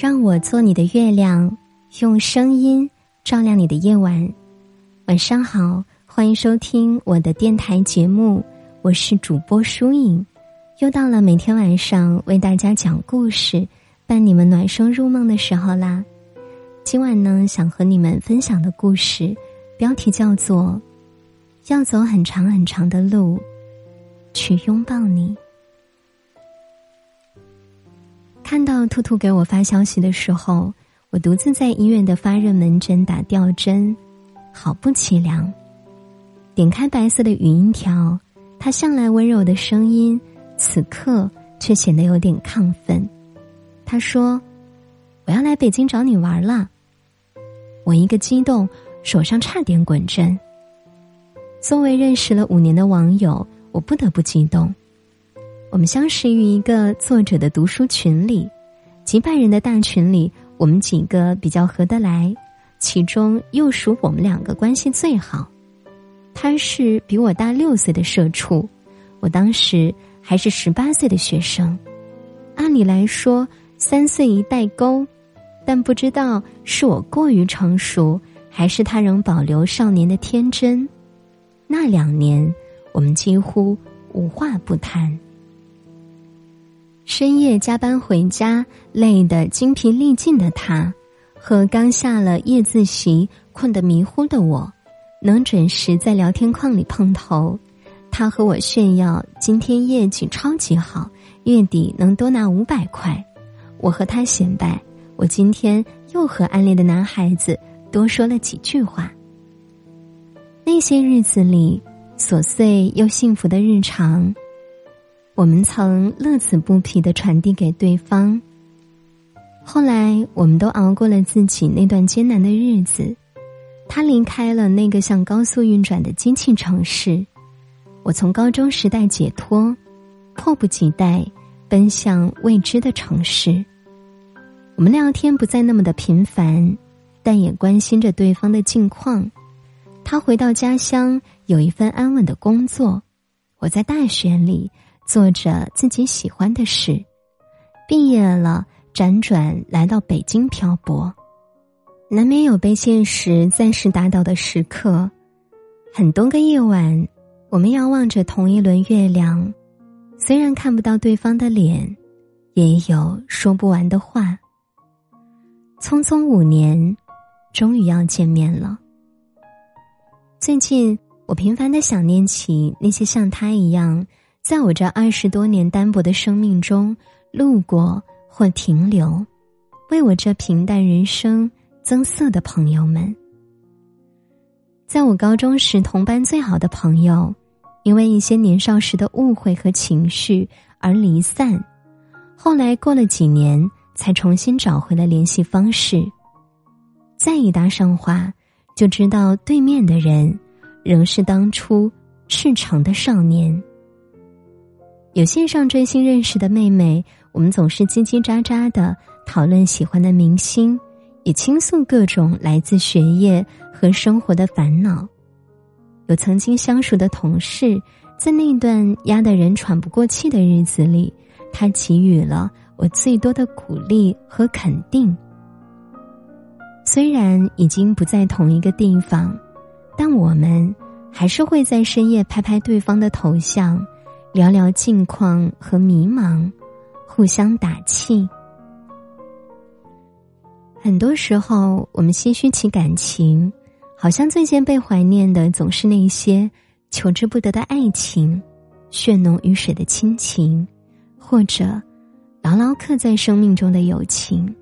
让我做你的月亮，用声音照亮你的夜晚。晚上好，欢迎收听我的电台节目，我是主播舒影。又到了每天晚上为大家讲故事、伴你们暖声入梦的时候啦。今晚呢，想和你们分享的故事，标题叫做《要走很长很长的路，去拥抱你》。看到兔兔给我发消息的时候，我独自在医院的发热门诊打吊针，好不凄凉。点开白色的语音条，他向来温柔的声音，此刻却显得有点亢奋。他说：“我要来北京找你玩了。”我一个激动，手上差点滚针。作为认识了五年的网友，我不得不激动。我们相识于一个作者的读书群里，几百人的大群里，我们几个比较合得来，其中又属我们两个关系最好。他是比我大六岁的社畜，我当时还是十八岁的学生。按理来说，三岁一代沟，但不知道是我过于成熟，还是他仍保留少年的天真。那两年，我们几乎无话不谈。深夜加班回家，累得精疲力尽的他，和刚下了夜自习困得迷糊的我，能准时在聊天框里碰头。他和我炫耀今天业绩超级好，月底能多拿五百块。我和他显摆，我今天又和暗恋的男孩子多说了几句话。那些日子里，琐碎又幸福的日常。我们曾乐此不疲的传递给对方。后来，我们都熬过了自己那段艰难的日子。他离开了那个像高速运转的机器城市，我从高中时代解脱，迫不及待奔向未知的城市。我们聊天不再那么的频繁，但也关心着对方的近况。他回到家乡，有一份安稳的工作；我在大学里。做着自己喜欢的事，毕业了，辗转来到北京漂泊，难免有被现实暂时打倒的时刻。很多个夜晚，我们遥望着同一轮月亮，虽然看不到对方的脸，也有说不完的话。匆匆五年，终于要见面了。最近，我频繁的想念起那些像他一样。在我这二十多年单薄的生命中，路过或停留，为我这平淡人生增色的朋友们，在我高中时同班最好的朋友，因为一些年少时的误会和情绪而离散，后来过了几年才重新找回了联系方式。再一搭上话，就知道对面的人仍是当初赤诚的少年。有线上追星认识的妹妹，我们总是叽叽喳喳的讨论喜欢的明星，也倾诉各种来自学业和生活的烦恼。有曾经相熟的同事，在那段压得人喘不过气的日子里，他给予了我最多的鼓励和肯定。虽然已经不在同一个地方，但我们还是会在深夜拍拍对方的头像。聊聊近况和迷茫，互相打气。很多时候，我们唏嘘起感情，好像最先被怀念的总是那些求之不得的爱情、血浓于水的亲情，或者牢牢刻在生命中的友情。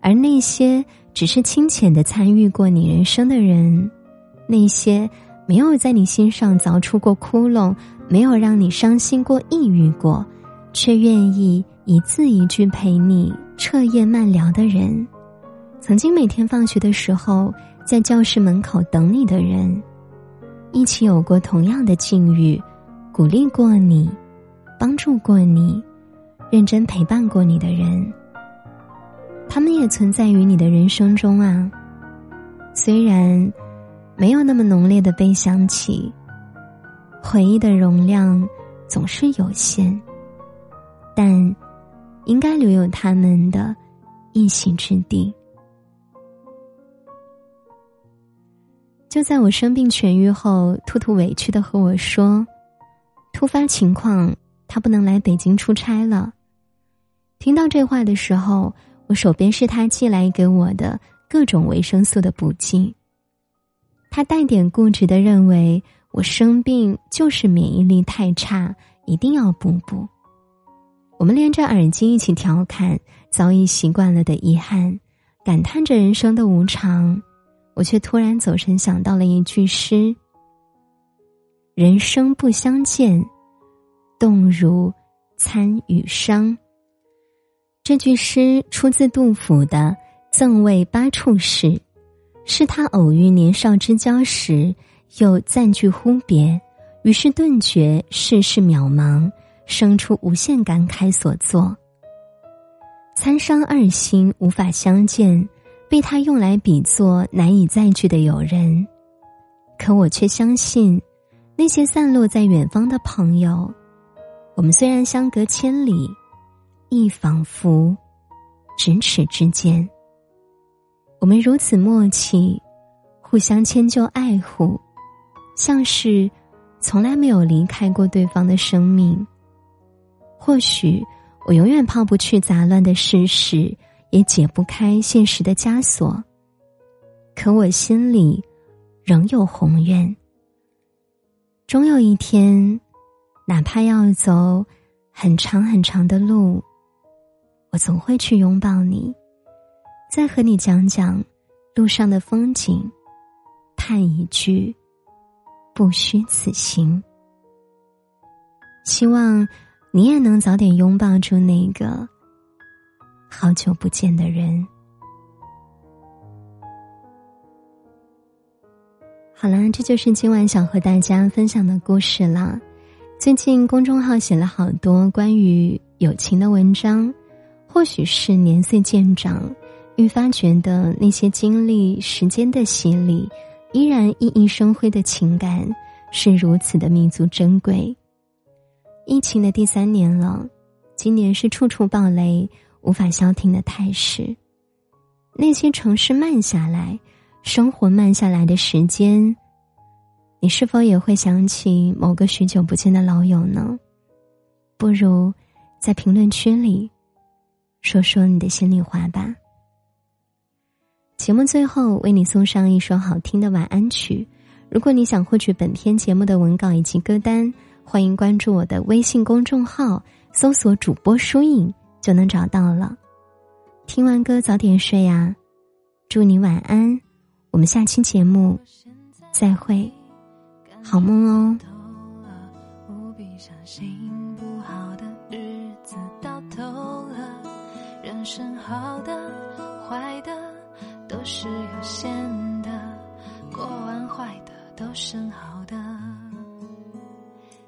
而那些只是清浅的参与过你人生的人，那些没有在你心上凿出过窟窿。没有让你伤心过、抑郁过，却愿意一字一句陪你彻夜漫聊的人，曾经每天放学的时候在教室门口等你的人，一起有过同样的境遇，鼓励过你，帮助过你，认真陪伴过你的人，他们也存在于你的人生中啊。虽然没有那么浓烈的被想起。回忆的容量总是有限，但应该留有他们的一席之地。就在我生病痊愈后，兔兔委屈的和我说：“突发情况，他不能来北京出差了。”听到这话的时候，我手边是他寄来给我的各种维生素的补剂。他带点固执的认为我生病就是免疫力太差，一定要补补。我们连着耳机一起调侃早已习惯了的遗憾，感叹着人生的无常。我却突然走神，想到了一句诗：“人生不相见，动如参与商。”这句诗出自杜甫的《赠卫八处士》，是他偶遇年少之交时，又暂句忽别，于是顿觉世事渺茫，生出无限感慨所作。参商二心无法相见。被他用来比作难以再聚的友人，可我却相信，那些散落在远方的朋友，我们虽然相隔千里，亦仿佛咫尺之间。我们如此默契，互相迁就爱护，像是从来没有离开过对方的生命。或许我永远抛不去杂乱的事实。也解不开现实的枷锁，可我心里仍有宏愿。终有一天，哪怕要走很长很长的路，我总会去拥抱你，再和你讲讲路上的风景，叹一句“不虚此行”。希望你也能早点拥抱住那个。好久不见的人。好了，这就是今晚想和大家分享的故事了。最近公众号写了好多关于友情的文章，或许是年岁渐长，愈发觉得那些经历时间的洗礼，依然熠熠生辉的情感是如此的弥足珍贵。疫情的第三年了，今年是处处暴雷。无法消停的态势，那些城市慢下来，生活慢下来的时间，你是否也会想起某个许久不见的老友呢？不如在评论区里说说你的心里话吧。节目最后为你送上一首好听的晚安曲。如果你想获取本篇节目的文稿以及歌单，欢迎关注我的微信公众号，搜索主播书影。就能找到了。听完歌早点睡呀，祝你晚安。我们下期节目再会，好梦哦。人生好的坏的是有限的，过完坏的都剩好的。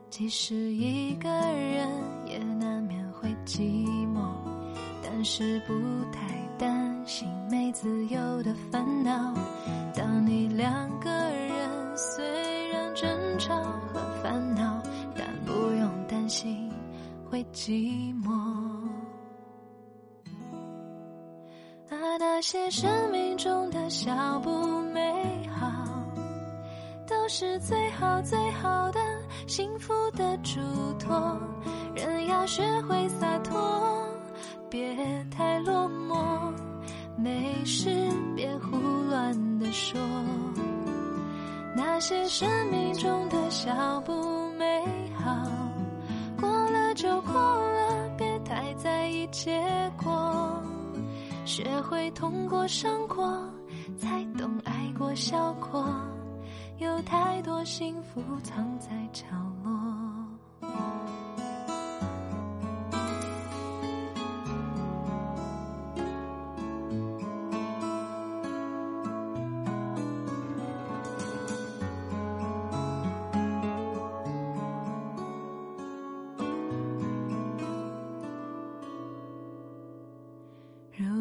即使一个人也难免会寂寞。但是不太担心没自由的烦恼。当你两个人虽然争吵和烦恼，但不用担心会寂寞。啊，那些生命中的小不美好，都是最好最好的幸福的嘱托。人要学会洒脱。别太落寞，没事别胡乱的说。那些生命中的小不美好，过了就过了，别太在意结果。学会痛过伤过，才懂爱过笑过。有太多幸福藏在角落。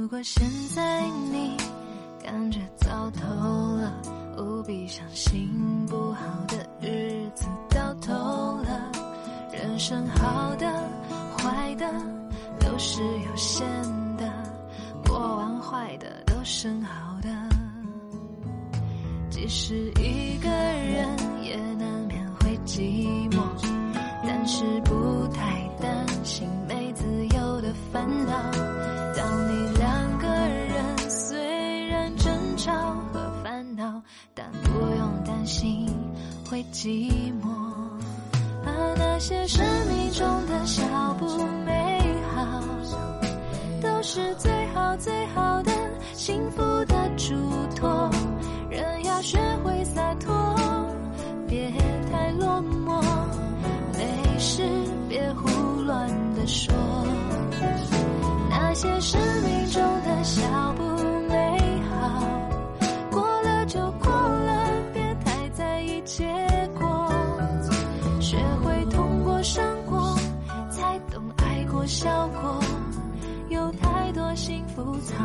如果现在你感觉糟透了，务必相信不好的日子到头了。人生好的坏的都是有限的，过完。坏的都剩好的。即使一个人，也难免会寂寞，寂寞。啊，那些生命中的小不美好，都是最好最好的幸福的嘱托。人要学会洒脱，别太落寞，没事别胡乱的说。那些生命中的小不笑过。有太多幸福藏